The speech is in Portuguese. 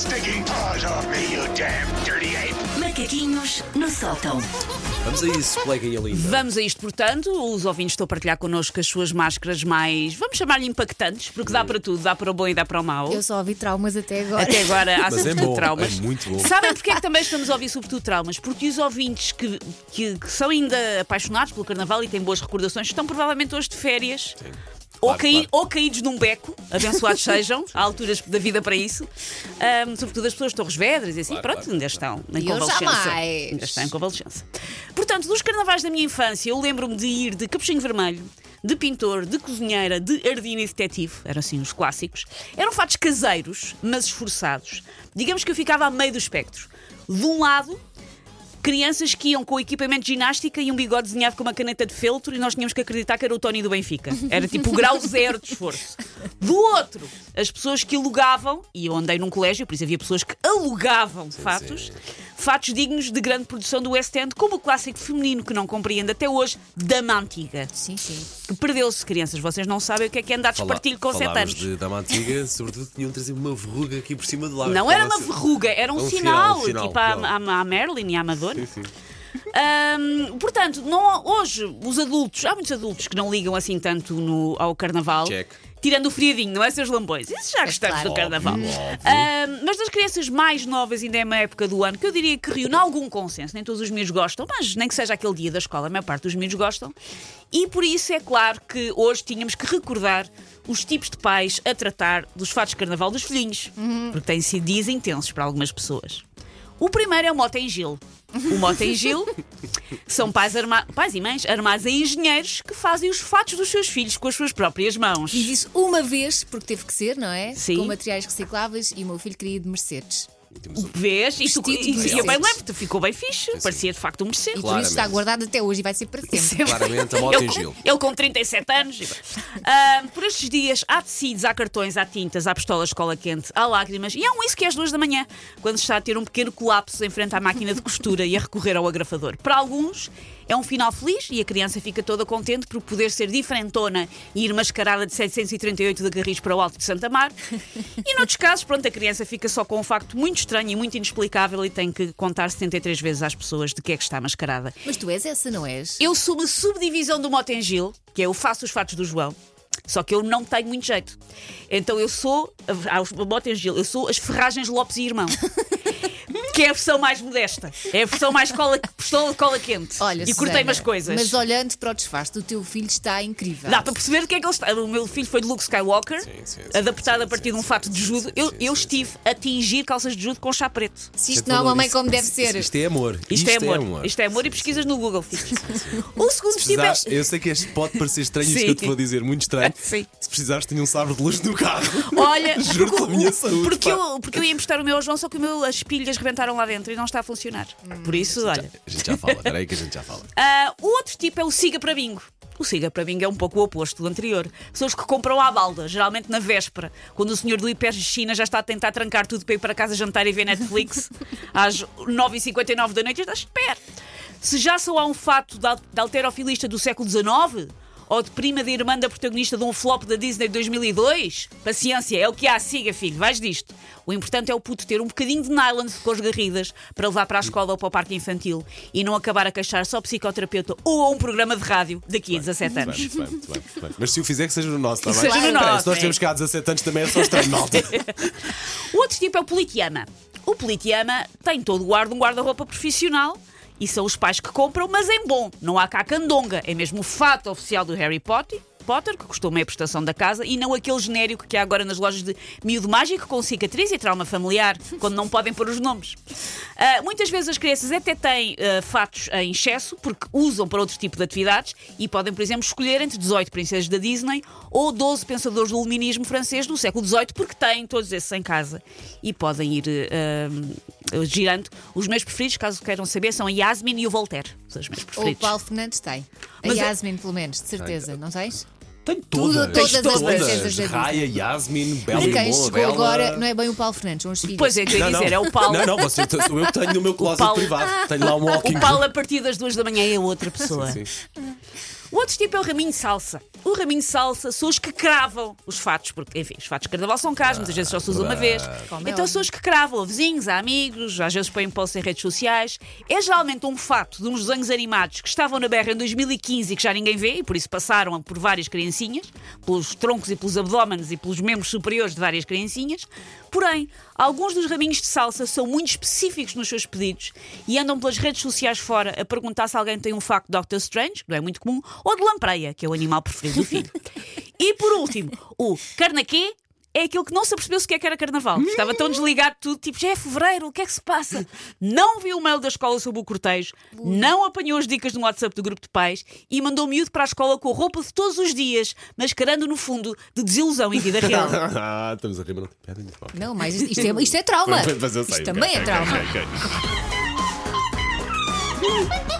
stinking paws off me, you damn dirty ape! Macaquinhos no sótão. Vamos a isso, coleguinha linda. Vamos a isto, portanto. Os ouvintes estão a partilhar connosco as suas máscaras mais, vamos chamar-lhe impactantes, porque dá para tudo, dá para o bom e dá para o mau. Eu só ouvi traumas até agora. Até agora há Mas é sobretudo bom, traumas. é muito bom. Sabem porque é que também estamos a ouvir sobretudo traumas? Porque os ouvintes que, que, que são ainda apaixonados pelo carnaval e têm boas recordações estão provavelmente hoje de férias. Ou, Claro, caí- claro. ou caídos num beco, abençoados sejam, há alturas da vida para isso. Ahm, sobretudo as pessoas de Torres Vedras e assim, Claro, pronto, claro. ainda estão em convalescença. Ainda estão em convalescença. Portanto, dos carnavais da minha infância, eu lembro-me de ir de capuchinho vermelho, de pintor, de cozinheira, de ardina e detetive, eram assim os clássicos. Eram fatos caseiros, mas esforçados. Digamos que eu ficava a meio do espectro. De um lado, crianças que iam com equipamento de ginástica e um bigode desenhado com uma caneta de feltro e nós tínhamos que acreditar que era o Tony do Benfica. Era tipo o grau zero de esforço. Do outro, as pessoas que alugavam, e eu andei num colégio, por isso havia pessoas que alugavam fatos, fatos dignos de grande produção do West End, como o clássico feminino que não compreende até hoje, Dama Antiga. Sim, sim. Que perdeu-se, crianças. Vocês não sabem o que é que é andar de Fala- espartilho com 7 falámos anos. de dama antiga, sobretudo tinham trazido uma verruga aqui por cima do lábio. Não era uma verruga, era um, um sinal, um final, tipo à, final. à, à Marilyn e à Madonna. Sim, sim. Ahm, portanto, não- hoje os adultos, há muitos adultos que não ligam assim tanto no- ao carnaval. Check. Tirando o friadinho, não é, seus lambões? Isso já gostamos claro. do carnaval. Ahm, mas das crianças mais novas, ainda é uma época do ano que eu diria que reúne algum consenso. Nem todos os miúdos gostam, mas nem que seja aquele dia da escola, a maior parte dos miúdos gostam. E por isso é claro que hoje tínhamos que recordar os tipos de pais a tratar dos fatos de carnaval dos filhinhos. Porque têm sido dias intensos para algumas pessoas. O primeiro é o Mota em Gil. O Mota em Gil são pais, arma- pais e mães armados em engenheiros que fazem os fatos dos seus filhos com as suas próprias mãos. Fiz isso uma vez, porque teve que ser, não é? Sim. Com materiais recicláveis e o meu filho queria de Mercedes. Vês? E, tu, e, e eu bem lembro, ficou bem fixe. Parecia de facto um Mercedes. E por isso está guardado até hoje e vai ser para sempre. Claramente a moto Ele, Gil. ele com 37 anos. Ah, por estes dias há tecidos, há cartões, há tintas, há pistolas de cola quente, há lágrimas e há um whisky às duas da manhã, quando se está a ter um pequeno colapso em frente à máquina de costura e a recorrer ao agrafador. Para alguns é um final feliz e a criança fica toda contente por poder ser diferentona e ir mascarada de 738 de Garris para o Alto de Santa Mar. E noutros casos, pronto, a criança fica só com um facto muito estranho e muito inexplicável e tem que contar 73 vezes às pessoas de que é que está mascarada. Mas tu és essa, não és? Eu sou uma subdivisão do Motengil, que é eu faço os fatos do João. Só que eu não tenho muito jeito. Então eu sou, a- Motengil, eu sou as ferragens Lopes e Irmão. que é a versão mais modesta. É a versão mais cola, pistola de cola quente. Olha, e Susana, umas coisas. Mas olhando para o disfarce do teu filho está incrível. Dá para perceber o que é que ele está. O meu filho foi de Luke Skywalker, Sim, sim, sim, adaptado sim, a partir sim, de um fato de judo. eu eu estive a tingir calças de judo com chá preto. Se isto não é uma valor. mãe como deve ser. Isto é amor. Isto, é, amor. Isto é amor e pesquisas no Google. filhos. o segundo tipo é. Eu sei que este pode parecer estranho, isto que eu te vou dizer, muito estranho. Sim. Se precisares, tenho um sabre de luz no carro. Olha, Juro porque, pela minha o- saúde, porque, pá. eu, porque eu ia emprestar o meu ao João, só que o meu, as pilhas rebentaram lá dentro e não está a funcionar. Por isso, olha. A gente já fala, espera aí que a gente já fala. Ah, o outro tipo é o siga para bingo. O siga para bingo é um pouco o oposto do anterior. São os que compram à balda, geralmente na véspera, quando o senhor do hiper China já está a tentar trancar tudo para ir para casa jantar e ver Netflix às 9h59 da noite. E está, espera. Se já só há um fato da, da alterofilista do século XIX, ou de prima de irmã da protagonista de um flop da Disney de 2002, paciência, é o que há, siga, filho, vais disto. O importante é o puto ter um bocadinho de nylon de cores garridas para levar para a escola ou para o parque infantil e não acabar a queixar só psicoterapeuta ou a um programa de rádio daqui a 17 anos. Muito bem, muito bem, muito bem. Mas se o fizer, que seja no nosso, está bem? seja no nosso, Se nós é. temos cá há 17 anos, também é só estranho, malta. O outro tipo é o Politeama. O Politeama tem todo o ar de um guarda-roupa profissional e são os pais que compram, mas em bom. Não há cá candonga. É mesmo o fato oficial do Harry Potter. Potter, que custou meia prestação da casa, e não aquele genérico que há agora nas lojas de miúdo mágico com cicatriz e trauma familiar, quando não podem pôr os nomes. Ah, muitas vezes as crianças até têm ah, fatos em excesso, porque usam para outro tipo de atividades, e podem, por exemplo, escolher entre 18 princesas da Disney ou 12 pensadores do iluminismo francês do século XVIII, porque têm todos esses em casa. E podem ir ah, girando. Os meus preferidos, caso queiram saber, são a Yasmin e o Voltaire. São os meus Ou o preferidos. Paulo Fernandes tem. A Mas Yasmin, pelo menos, de certeza, não tens? Tenho Tudo, todas. todas as todas. princesas da. Raya, Yasmin, Bela E e quem chegou Bela. agora não é bem o Paulo Fernandes, são os filhos. Pois é, que eu ia Não, dizer, não. é o Paulo. Não, não, você, sou eu que tenho no meu closet Paulo- privado. Tenho lá um walking. O Paulo, a partir das duas da manhã, é outra pessoa. Sim, sim. O outro tipo é o raminho de salsa. O raminho de salsa são os que cravam os fatos, porque, enfim, os fatos de carnaval são caros, muitas vezes só se usa uma vez. É Então são os que cravam a vizinhos, a amigos, às vezes põem posts em redes sociais. É geralmente um fato de uns desenhos animados que estavam na berra em 2015 e que já ninguém vê, e por isso passaram por várias criancinhas, pelos troncos e pelos abdómenes e pelos membros superiores de várias criancinhas. Porém, alguns dos raminhos de salsa são muito específicos nos seus pedidos e andam pelas redes sociais fora a perguntar se alguém tem um facto de Doctor Strange, que não é muito comum, ou de lampreia, que é o animal preferido do filho. E por último, o carnaquê é aquele que não se apercebeu sequer que era carnaval. Estava tão desligado de tudo, tipo, já é fevereiro, o que é que se passa? Não viu o mail da escola sobre o cortejo, não apanhou as dicas no WhatsApp do grupo de pais e mandou o miúdo para a escola com a roupa de todos os dias, mascarando no fundo de desilusão em vida real. Ah, estamos a rir, mas não tem piada nenhuma. Não, mas isto é, isto é trauma. Mas eu sei, isto também é trauma.